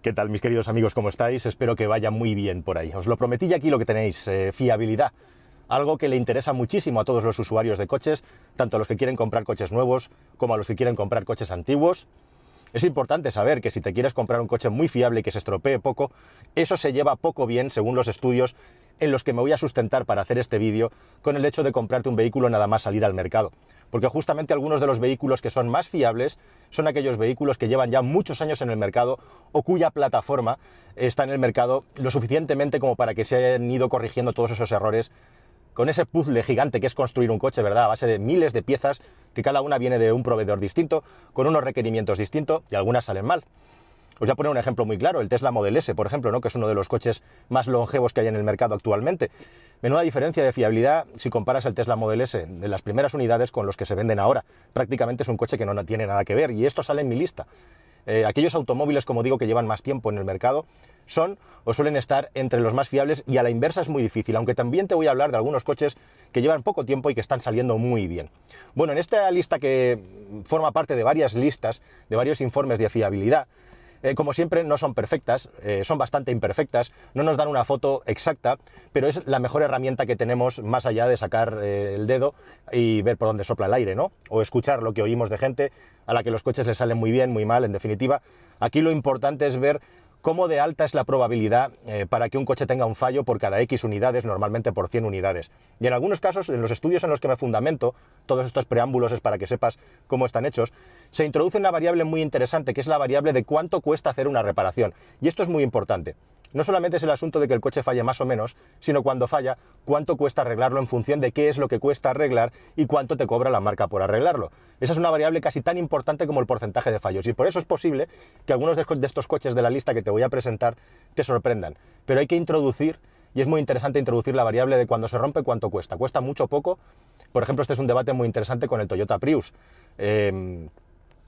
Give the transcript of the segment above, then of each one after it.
¿Qué tal mis queridos amigos? ¿Cómo estáis? Espero que vaya muy bien por ahí. Os lo prometí y aquí lo que tenéis, eh, fiabilidad. Algo que le interesa muchísimo a todos los usuarios de coches, tanto a los que quieren comprar coches nuevos como a los que quieren comprar coches antiguos. Es importante saber que si te quieres comprar un coche muy fiable y que se estropee poco, eso se lleva poco bien según los estudios en los que me voy a sustentar para hacer este vídeo con el hecho de comprarte un vehículo nada más salir al mercado. Porque justamente algunos de los vehículos que son más fiables son aquellos vehículos que llevan ya muchos años en el mercado o cuya plataforma está en el mercado lo suficientemente como para que se hayan ido corrigiendo todos esos errores con ese puzzle gigante que es construir un coche, ¿verdad? A base de miles de piezas que cada una viene de un proveedor distinto, con unos requerimientos distintos y algunas salen mal. Os voy a poner un ejemplo muy claro, el Tesla Model S, por ejemplo, ¿no? que es uno de los coches más longevos que hay en el mercado actualmente. Menuda diferencia de fiabilidad si comparas el Tesla Model S de las primeras unidades con los que se venden ahora. Prácticamente es un coche que no tiene nada que ver y esto sale en mi lista. Eh, aquellos automóviles, como digo, que llevan más tiempo en el mercado, son o suelen estar entre los más fiables y a la inversa es muy difícil, aunque también te voy a hablar de algunos coches que llevan poco tiempo y que están saliendo muy bien. Bueno, en esta lista que forma parte de varias listas, de varios informes de fiabilidad, eh, como siempre, no son perfectas, eh, son bastante imperfectas, no nos dan una foto exacta, pero es la mejor herramienta que tenemos más allá de sacar eh, el dedo y ver por dónde sopla el aire, ¿no? O escuchar lo que oímos de gente a la que los coches les salen muy bien, muy mal, en definitiva. Aquí lo importante es ver cómo de alta es la probabilidad eh, para que un coche tenga un fallo por cada X unidades, normalmente por 100 unidades. Y en algunos casos, en los estudios en los que me fundamento, todos estos preámbulos es para que sepas cómo están hechos, se introduce una variable muy interesante, que es la variable de cuánto cuesta hacer una reparación. Y esto es muy importante. No solamente es el asunto de que el coche falle más o menos, sino cuando falla, cuánto cuesta arreglarlo en función de qué es lo que cuesta arreglar y cuánto te cobra la marca por arreglarlo. Esa es una variable casi tan importante como el porcentaje de fallos y por eso es posible que algunos de estos coches de la lista que te voy a presentar te sorprendan. Pero hay que introducir, y es muy interesante introducir la variable de cuando se rompe cuánto cuesta. ¿Cuesta mucho o poco? Por ejemplo, este es un debate muy interesante con el Toyota Prius. Eh,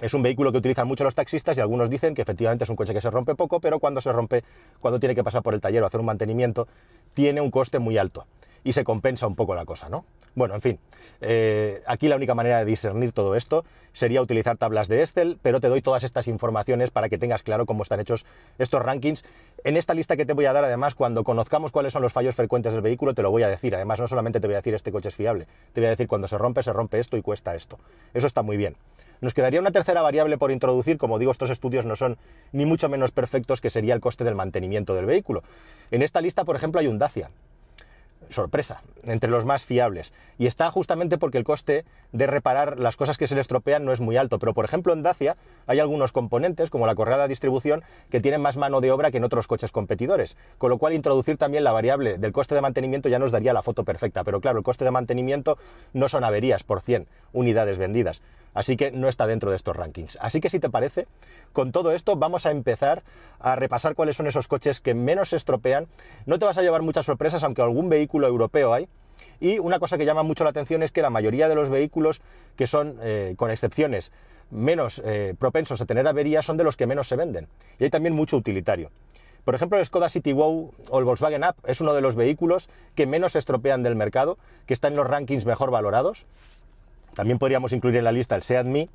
es un vehículo que utilizan mucho los taxistas y algunos dicen que efectivamente es un coche que se rompe poco, pero cuando se rompe, cuando tiene que pasar por el taller o hacer un mantenimiento, tiene un coste muy alto y se compensa un poco la cosa, ¿no? Bueno, en fin, eh, aquí la única manera de discernir todo esto sería utilizar tablas de Excel, pero te doy todas estas informaciones para que tengas claro cómo están hechos estos rankings. En esta lista que te voy a dar, además, cuando conozcamos cuáles son los fallos frecuentes del vehículo, te lo voy a decir. Además, no solamente te voy a decir este coche es fiable, te voy a decir cuando se rompe, se rompe esto y cuesta esto. Eso está muy bien. Nos quedaría una tercera variable por introducir, como digo, estos estudios no son ni mucho menos perfectos, que sería el coste del mantenimiento del vehículo. En esta lista, por ejemplo, hay un Dacia sorpresa, entre los más fiables. Y está justamente porque el coste de reparar las cosas que se le estropean no es muy alto. Pero, por ejemplo, en Dacia hay algunos componentes, como la correa de distribución, que tienen más mano de obra que en otros coches competidores. Con lo cual, introducir también la variable del coste de mantenimiento ya nos daría la foto perfecta. Pero claro, el coste de mantenimiento no son averías por 100 unidades vendidas. Así que no está dentro de estos rankings. Así que si te parece, con todo esto vamos a empezar a repasar cuáles son esos coches que menos se estropean. No te vas a llevar muchas sorpresas, aunque algún vehículo europeo hay. Y una cosa que llama mucho la atención es que la mayoría de los vehículos que son, eh, con excepciones, menos eh, propensos a tener averías son de los que menos se venden. Y hay también mucho utilitario. Por ejemplo, el Skoda City Wow o el Volkswagen Up es uno de los vehículos que menos se estropean del mercado, que está en los rankings mejor valorados. También podríamos incluir en la lista el Seat Mii,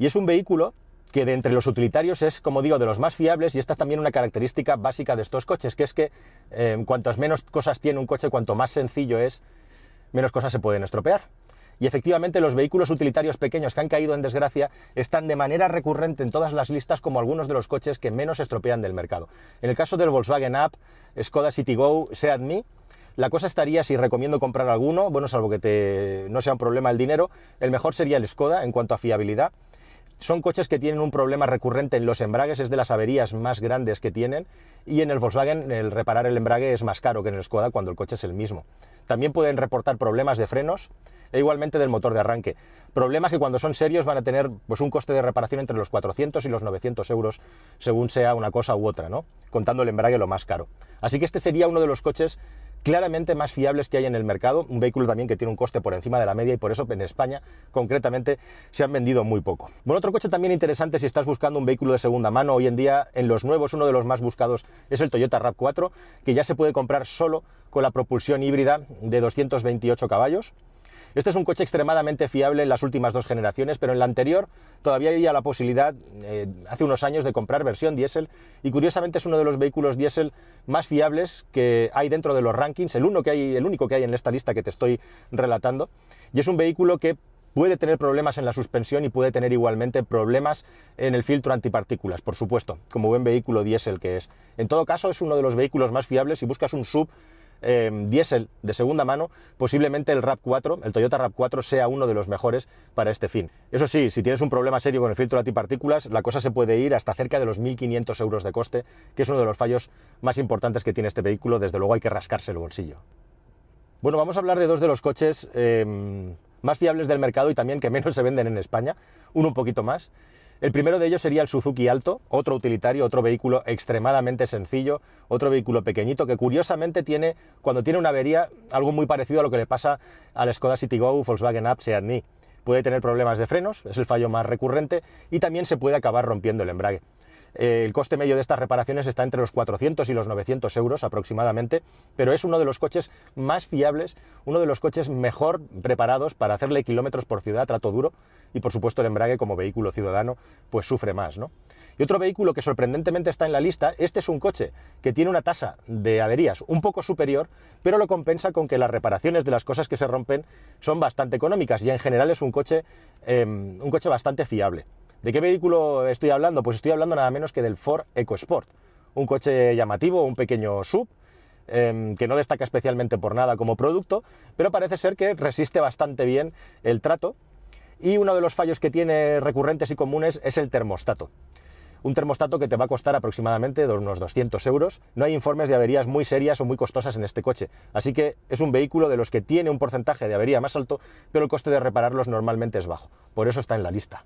y es un vehículo que de entre los utilitarios es, como digo, de los más fiables y esta es también una característica básica de estos coches, que es que eh, cuantas menos cosas tiene un coche, cuanto más sencillo es, menos cosas se pueden estropear. Y efectivamente los vehículos utilitarios pequeños que han caído en desgracia están de manera recurrente en todas las listas como algunos de los coches que menos estropean del mercado. En el caso del Volkswagen Up, Skoda Citigo, Seat Mii, la cosa estaría, si recomiendo comprar alguno, bueno, salvo que te, no sea un problema el dinero, el mejor sería el Skoda en cuanto a fiabilidad. Son coches que tienen un problema recurrente en los embragues, es de las averías más grandes que tienen, y en el Volkswagen el reparar el embrague es más caro que en el Skoda cuando el coche es el mismo. También pueden reportar problemas de frenos e igualmente del motor de arranque. Problemas que cuando son serios van a tener pues, un coste de reparación entre los 400 y los 900 euros, según sea una cosa u otra, ¿no? contando el embrague lo más caro. Así que este sería uno de los coches claramente más fiables que hay en el mercado, un vehículo también que tiene un coste por encima de la media y por eso en España concretamente se han vendido muy poco. Bueno, otro coche también interesante si estás buscando un vehículo de segunda mano, hoy en día en los nuevos uno de los más buscados es el Toyota RAV4, que ya se puede comprar solo con la propulsión híbrida de 228 caballos. Este es un coche extremadamente fiable en las últimas dos generaciones, pero en la anterior todavía había la posibilidad, eh, hace unos años, de comprar versión diésel. Y curiosamente es uno de los vehículos diésel más fiables que hay dentro de los rankings, el, uno que hay, el único que hay en esta lista que te estoy relatando, y es un vehículo que puede tener problemas en la suspensión y puede tener igualmente problemas en el filtro antipartículas, por supuesto, como buen vehículo diésel que es. En todo caso, es uno de los vehículos más fiables. Si buscas un sub eh, diésel de segunda mano, posiblemente el RAV4, el Toyota RAV4 sea uno de los mejores para este fin. Eso sí, si tienes un problema serio con el filtro antipartículas, la cosa se puede ir hasta cerca de los 1.500 euros de coste, que es uno de los fallos más importantes que tiene este vehículo, desde luego hay que rascarse el bolsillo. Bueno, vamos a hablar de dos de los coches eh, más fiables del mercado y también que menos se venden en España, uno un poquito más. El primero de ellos sería el Suzuki Alto, otro utilitario, otro vehículo extremadamente sencillo, otro vehículo pequeñito que curiosamente tiene, cuando tiene una avería, algo muy parecido a lo que le pasa al Skoda Citigo, Volkswagen Up, Seat Mii. Puede tener problemas de frenos, es el fallo más recurrente, y también se puede acabar rompiendo el embrague. Eh, el coste medio de estas reparaciones está entre los 400 y los 900 euros aproximadamente, pero es uno de los coches más fiables, uno de los coches mejor preparados para hacerle kilómetros por ciudad, trato duro, y por supuesto el embrague como vehículo ciudadano pues sufre más, ¿no? Y otro vehículo que sorprendentemente está en la lista, este es un coche que tiene una tasa de averías un poco superior, pero lo compensa con que las reparaciones de las cosas que se rompen son bastante económicas y en general es un coche, em, un coche bastante fiable. ¿De qué vehículo estoy hablando? Pues estoy hablando nada menos que del Ford EcoSport, un coche llamativo, un pequeño sub, em, que no destaca especialmente por nada como producto, pero parece ser que resiste bastante bien el trato y uno de los fallos que tiene recurrentes y comunes es el termostato. Un termostato que te va a costar aproximadamente unos 200 euros. No hay informes de averías muy serias o muy costosas en este coche, así que es un vehículo de los que tiene un porcentaje de avería más alto, pero el coste de repararlos normalmente es bajo. Por eso está en la lista.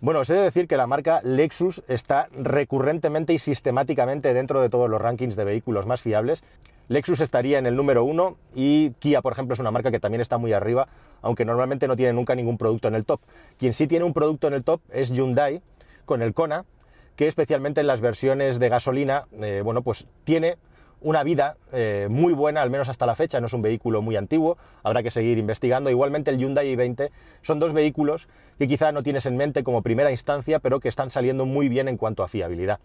Bueno, os he de decir que la marca Lexus está recurrentemente y sistemáticamente dentro de todos los rankings de vehículos más fiables. Lexus estaría en el número uno y Kia, por ejemplo, es una marca que también está muy arriba, aunque normalmente no tiene nunca ningún producto en el top. Quien sí tiene un producto en el top es Hyundai con el Kona, que especialmente en las versiones de gasolina, eh, bueno, pues tiene una vida eh, muy buena, al menos hasta la fecha, no es un vehículo muy antiguo, habrá que seguir investigando. Igualmente el Hyundai i20 son dos vehículos que quizá no tienes en mente como primera instancia, pero que están saliendo muy bien en cuanto a fiabilidad.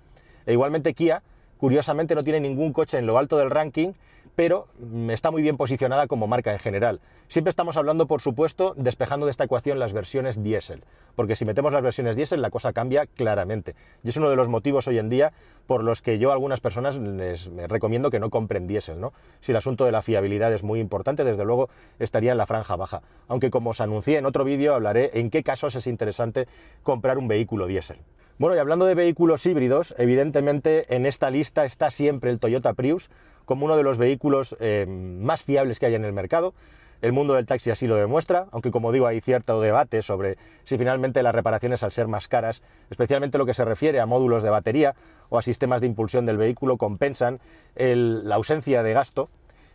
E igualmente Kia, curiosamente no tiene ningún coche en lo alto del ranking, pero está muy bien posicionada como marca en general. Siempre estamos hablando, por supuesto, despejando de esta ecuación las versiones diésel, porque si metemos las versiones diésel la cosa cambia claramente. Y es uno de los motivos hoy en día por los que yo a algunas personas les recomiendo que no compren diésel. ¿no? Si el asunto de la fiabilidad es muy importante, desde luego estaría en la franja baja. Aunque como os anuncié en otro vídeo, hablaré en qué casos es interesante comprar un vehículo diésel. Bueno, y hablando de vehículos híbridos, evidentemente en esta lista está siempre el Toyota Prius como uno de los vehículos eh, más fiables que hay en el mercado. El mundo del taxi así lo demuestra, aunque como digo hay cierto debate sobre si finalmente las reparaciones al ser más caras, especialmente lo que se refiere a módulos de batería o a sistemas de impulsión del vehículo, compensan la ausencia de gasto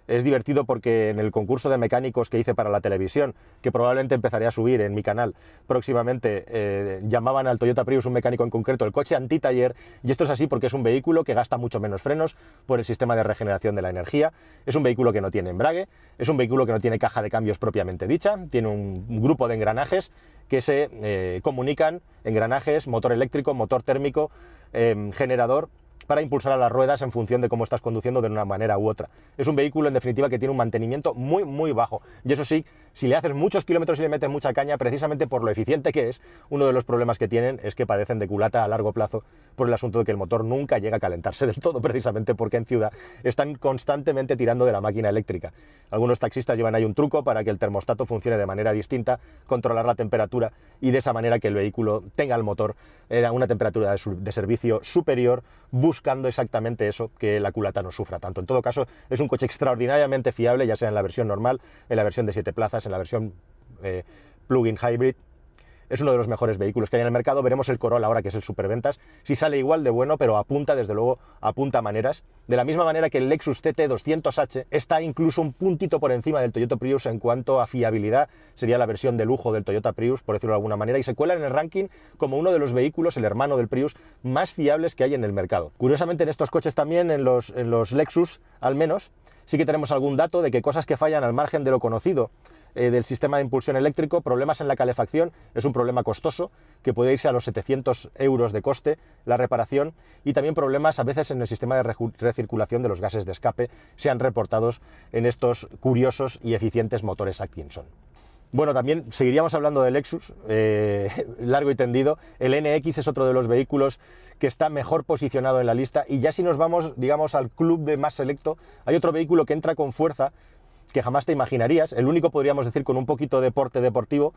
es divertido porque en el concurso de mecánicos que hice para la televisión, que probablemente empezaré a subir en mi canal próximamente, eh, llamaban al Toyota Prius un mecánico en concreto el coche anti-taller, y esto es así porque es un vehículo que gasta mucho menos frenos por el sistema de regeneración de la energía, es un vehículo que no tiene embrague, es un vehículo que no tiene caja de cambios propiamente dicha, tiene un grupo de engranajes que se eh, comunican, engranajes, motor eléctrico, motor térmico, eh, generador, para impulsar a las ruedas en función de cómo estás conduciendo de una manera u otra. Es un vehículo, en definitiva, que tiene un mantenimiento muy, muy bajo. Y eso sí, si le haces muchos kilómetros y le metes mucha caña, precisamente por lo eficiente que es, uno de los problemas que tienen es que padecen de culata a largo plazo por el asunto de que el motor nunca llega a calentarse del todo, precisamente porque en ciudad están constantemente tirando de la máquina eléctrica. Algunos taxistas llevan ahí un truco para que el termostato funcione de manera distinta, controlar la temperatura y de esa manera que el vehículo tenga el motor a una temperatura de, servicio superior, buscando exactamente eso, que la culata no sufra tanto. En todo caso, es un coche extraordinariamente fiable, ya sea en la versión normal, en la versión de 7 plazas, en la versión eh, plug-in hybrid, es uno de los mejores vehículos que hay en el mercado. Veremos el Corolla ahora que es el superventas, si sale igual de bueno, pero apunta, desde luego, apunta maneras. De la misma manera que el Lexus CT200H está incluso un puntito por encima del Toyota Prius en cuanto a fiabilidad, sería la versión de lujo del Toyota Prius, por decirlo de alguna manera, y se cuela en el ranking como uno de los vehículos, el hermano del Prius, más fiables que hay en el mercado. Curiosamente en estos coches también, en los, en los Lexus al menos, sí que tenemos algún dato de que cosas que fallan al margen de lo conocido eh, del sistema de impulsión eléctrico, problemas en la calefacción, es un problema costoso, que puede irse a los 700 euros de coste la reparación, y también problemas a veces en el sistema de recirculación de los gases de escape, sean reportados en estos curiosos y eficientes motores Atkinson. Bueno, también seguiríamos hablando del Lexus, eh, largo y tendido. El NX es otro de los vehículos que está mejor posicionado en la lista. Y ya si nos vamos, digamos, al club de más selecto, hay otro vehículo que entra con fuerza que jamás te imaginarías. El único, podríamos decir, con un poquito de porte deportivo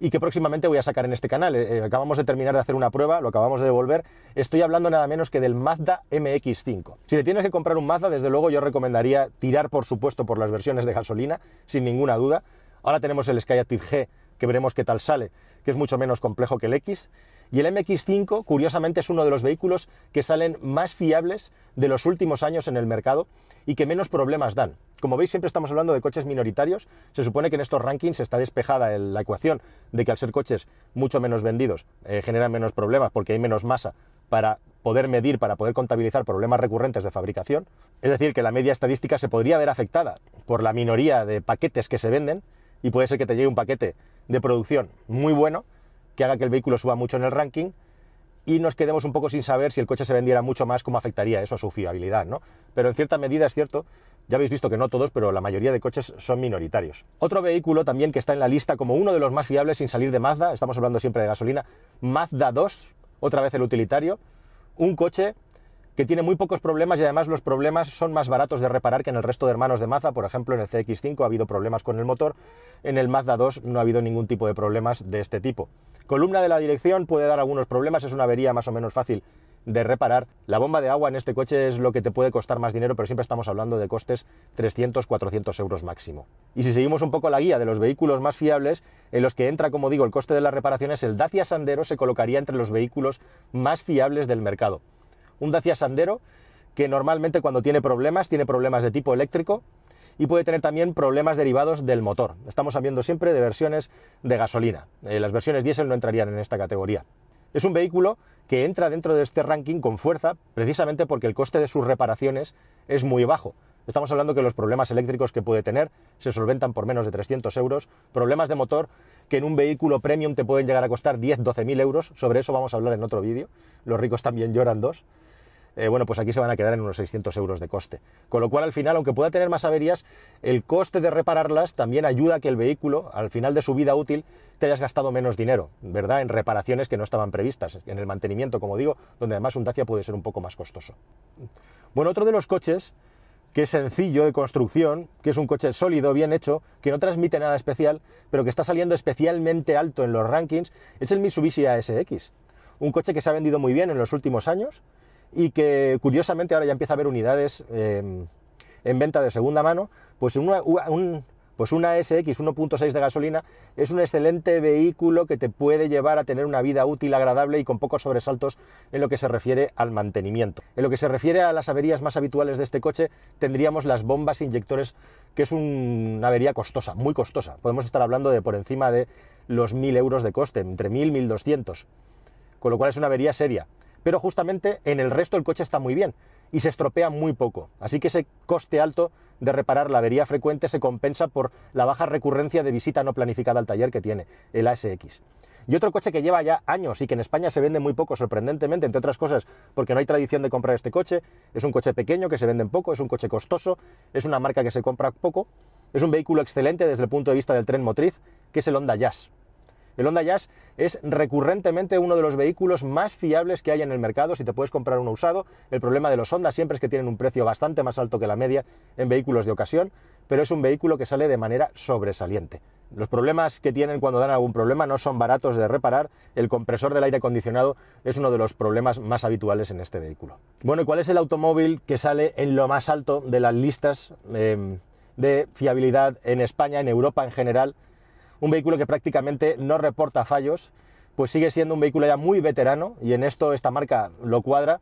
y que próximamente voy a sacar en este canal. Eh, acabamos de terminar de hacer una prueba, lo acabamos de devolver. Estoy hablando nada menos que del Mazda MX5. Si te tienes que comprar un Mazda, desde luego yo recomendaría tirar, por supuesto, por las versiones de gasolina, sin ninguna duda Ahora tenemos el Skyactiv G, que veremos qué tal sale, que es mucho menos complejo que el X. Y el MX5, curiosamente, es uno de los vehículos que salen más fiables de los últimos años en el mercado y que menos problemas dan. Como veis, siempre estamos hablando de coches minoritarios. Se supone que en estos rankings está despejada la ecuación de que al ser coches mucho menos vendidos eh, generan menos problemas porque hay menos masa para poder medir, para poder contabilizar problemas recurrentes de fabricación. Es decir, que la media estadística se podría ver afectada por la minoría de paquetes que se venden y puede ser que te llegue un paquete de producción muy bueno que haga que el vehículo suba mucho en el ranking y nos quedemos un poco sin saber si el coche se vendiera mucho más, cómo afectaría eso a su fiabilidad, ¿no? Pero en cierta medida es cierto, ya habéis visto que no todos, pero la mayoría de coches son minoritarios. Otro vehículo también que está en la lista como uno de los más fiables sin salir de Mazda, estamos hablando siempre de gasolina, Mazda 2, otra vez el utilitario, un coche que tiene muy pocos problemas y además los problemas son más baratos de reparar que en el resto de hermanos de Mazda. Por ejemplo, en el CX5 ha habido problemas con el motor, en el Mazda 2 no ha habido ningún tipo de problemas de este tipo. Columna de la dirección puede dar algunos problemas, es una avería más o menos fácil de reparar. La bomba de agua en este coche es lo que te puede costar más dinero, pero siempre estamos hablando de costes 300-400 euros máximo. Y si seguimos un poco la guía de los vehículos más fiables, en los que entra, como digo, el coste de las reparaciones, el Dacia Sandero se colocaría entre los vehículos más fiables del mercado un Dacia Sandero que normalmente cuando tiene problemas, tiene problemas de tipo eléctrico y puede tener también problemas derivados del motor. Estamos hablando siempre de versiones de gasolina. Eh, las versiones diésel no entrarían en esta categoría. Es un vehículo que entra dentro de este ranking con fuerza precisamente porque el coste de sus reparaciones es muy bajo. Estamos hablando que los problemas eléctricos que puede tener se solventan por menos de 300 euros, problemas de motor que en un vehículo premium te pueden llegar a costar 10-12 mil euros, sobre eso vamos a hablar en otro vídeo, los ricos también lloran dos. Eh, bueno, pues aquí se van a quedar en unos 600 euros de coste. Con lo cual, al final, aunque pueda tener más averías, el coste de repararlas también ayuda a que el vehículo, al final de su vida útil, te hayas gastado menos dinero, ¿verdad? En reparaciones que no estaban previstas, en el mantenimiento, como digo, donde además un Dacia puede ser un poco más costoso. Bueno, otro de los coches que es sencillo de construcción, que es un coche sólido, bien hecho, que no transmite nada especial, pero que está saliendo especialmente alto en los rankings, es el Mitsubishi ASX. Un coche que se ha vendido muy bien en los últimos años, y que curiosamente ahora ya empieza a haber unidades em, en venta de segunda mano, pues una, un, pues una SX 1.6 de gasolina es un excelente vehículo que te puede llevar a tener una vida útil, agradable y con pocos sobresaltos en lo que se refiere al mantenimiento. En lo que se refiere a las averías más habituales de este coche, tendríamos las bombas inyectores, que es una avería costosa, muy costosa. Podemos estar hablando de por encima de los 1.000 euros de coste, entre 1.000 y 1.200, con lo cual es una avería seria pero justamente en el resto el coche está muy bien y se estropea muy poco. Así que ese coste alto de reparar la avería frecuente se compensa por la baja recurrencia de visita no planificada al taller que tiene el ASX. Y otro coche que lleva ya años y que en España se vende muy poco, sorprendentemente, entre otras cosas, porque no hay tradición de comprar este coche, es un coche pequeño que se vende poco, es un coche costoso, es una marca que se compra poco, es un vehículo excelente desde el punto de vista del tren motriz, que es el Honda Jazz. El Honda Jazz es recurrentemente uno de los vehículos más fiables que hay en el mercado si te puedes comprar uno usado. El problema de los Honda siempre es que tienen un precio bastante más alto que la media en vehículos de ocasión, pero es un vehículo que sale de manera sobresaliente. Los problemas que tienen cuando dan algún problema no son baratos de reparar. El compresor del aire acondicionado es uno de los problemas más habituales en este vehículo. Bueno, ¿y cuál es el automóvil que sale en lo más alto de las listas eh, de fiabilidad en España, en Europa en general? Un vehículo que prácticamente no reporta fallos, pues sigue siendo un vehículo ya muy veterano y en esto esta marca lo cuadra,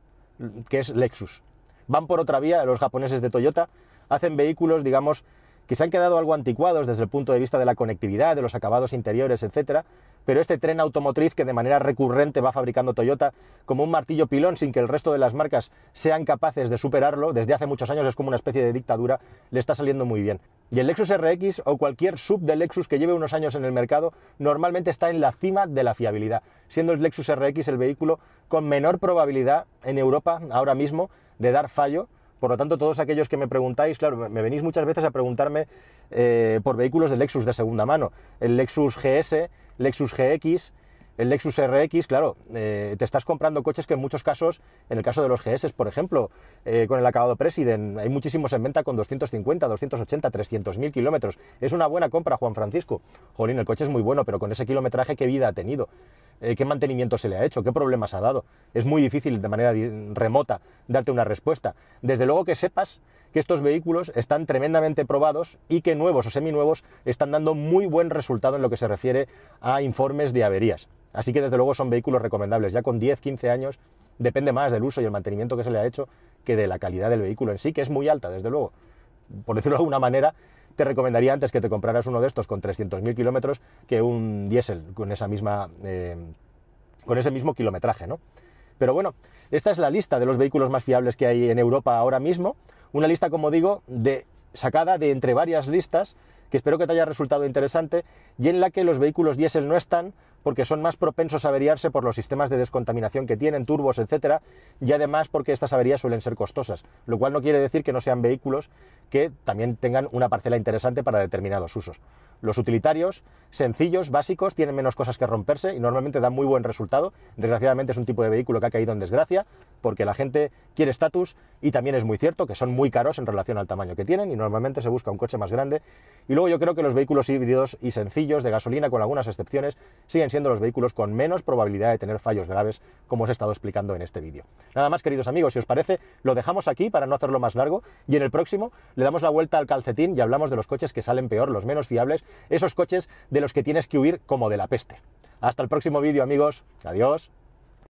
que es Lexus. Van por otra vía, los japoneses de Toyota hacen vehículos, digamos, que se han quedado algo anticuados desde el punto de vista de la conectividad, de los acabados interiores, etcétera, pero este tren automotriz que de manera recurrente va fabricando Toyota como un martillo pilón sin que el resto de las marcas sean capaces de superarlo, desde hace muchos años es como una especie de dictadura, le está saliendo muy bien. Y el Lexus RX o cualquier sub de Lexus que lleve unos años en el mercado normalmente está en la cima de la fiabilidad, siendo el Lexus RX el vehículo con menor probabilidad en Europa ahora mismo de dar fallo por lo tanto, todos aquellos que me preguntáis, claro, me venís muchas veces a preguntarme eh, por vehículos de Lexus de segunda mano. El Lexus GS, Lexus GX, el Lexus RX, claro, eh, te estás comprando coches que en muchos casos, en el caso de los GS, por ejemplo, eh, con el acabado President, hay muchísimos en venta con 250, 280, 300 mil kilómetros. Es una buena compra, Juan Francisco. Jolín, el coche es muy bueno, pero con ese kilometraje, ¿qué vida ha tenido? Eh, qué mantenimiento se le ha hecho, qué problemas ha dado. Es muy difícil de manera remota darte una respuesta. Desde luego que sepas que estos vehículos están tremendamente probados y que nuevos o seminuevos están dando muy buen resultado en lo que se refiere a informes de averías. Así que desde luego son vehículos recomendables. Ya con 10, 15 años depende más del uso y el mantenimiento que se le ha hecho que de la calidad del vehículo en sí, que es muy alta, desde luego. Por decirlo de alguna manera, te recomendaría antes que te compraras uno de estos con 300.000 kilómetros que un diésel con esa misma eh, con ese mismo kilometraje, ¿no? Pero bueno, esta es la lista de los vehículos más fiables que hay en Europa ahora mismo, una lista, como digo, de sacada de entre varias listas que espero que te haya resultado interesante y en la que los vehículos diésel no están porque son más propensos a averiarse por los sistemas de descontaminación que tienen, turbos, etcétera, y además porque estas averías suelen ser costosas, lo cual no quiere decir que no sean vehículos que también tengan una parcela interesante para determinados usos. Los utilitarios, sencillos, básicos, tienen menos cosas que romperse y normalmente dan muy buen resultado. Desgraciadamente es un tipo de vehículo que ha caído en desgracia porque la gente quiere estatus y también es muy cierto que son muy caros en relación al tamaño que tienen y normalmente se busca un coche más grande. Y luego yo creo que los vehículos híbridos y sencillos de gasolina, con algunas excepciones, siguen siendo los vehículos con menos probabilidad de tener fallos graves, como os he estado explicando en este vídeo. Nada más, queridos amigos, si os parece, lo dejamos aquí para no hacerlo más largo y en el próximo le damos la vuelta al calcetín y hablamos de los coches que salen peor, los menos fiables, esos coches de los que tienes que huir como de la peste. Hasta el próximo vídeo, amigos. Adiós.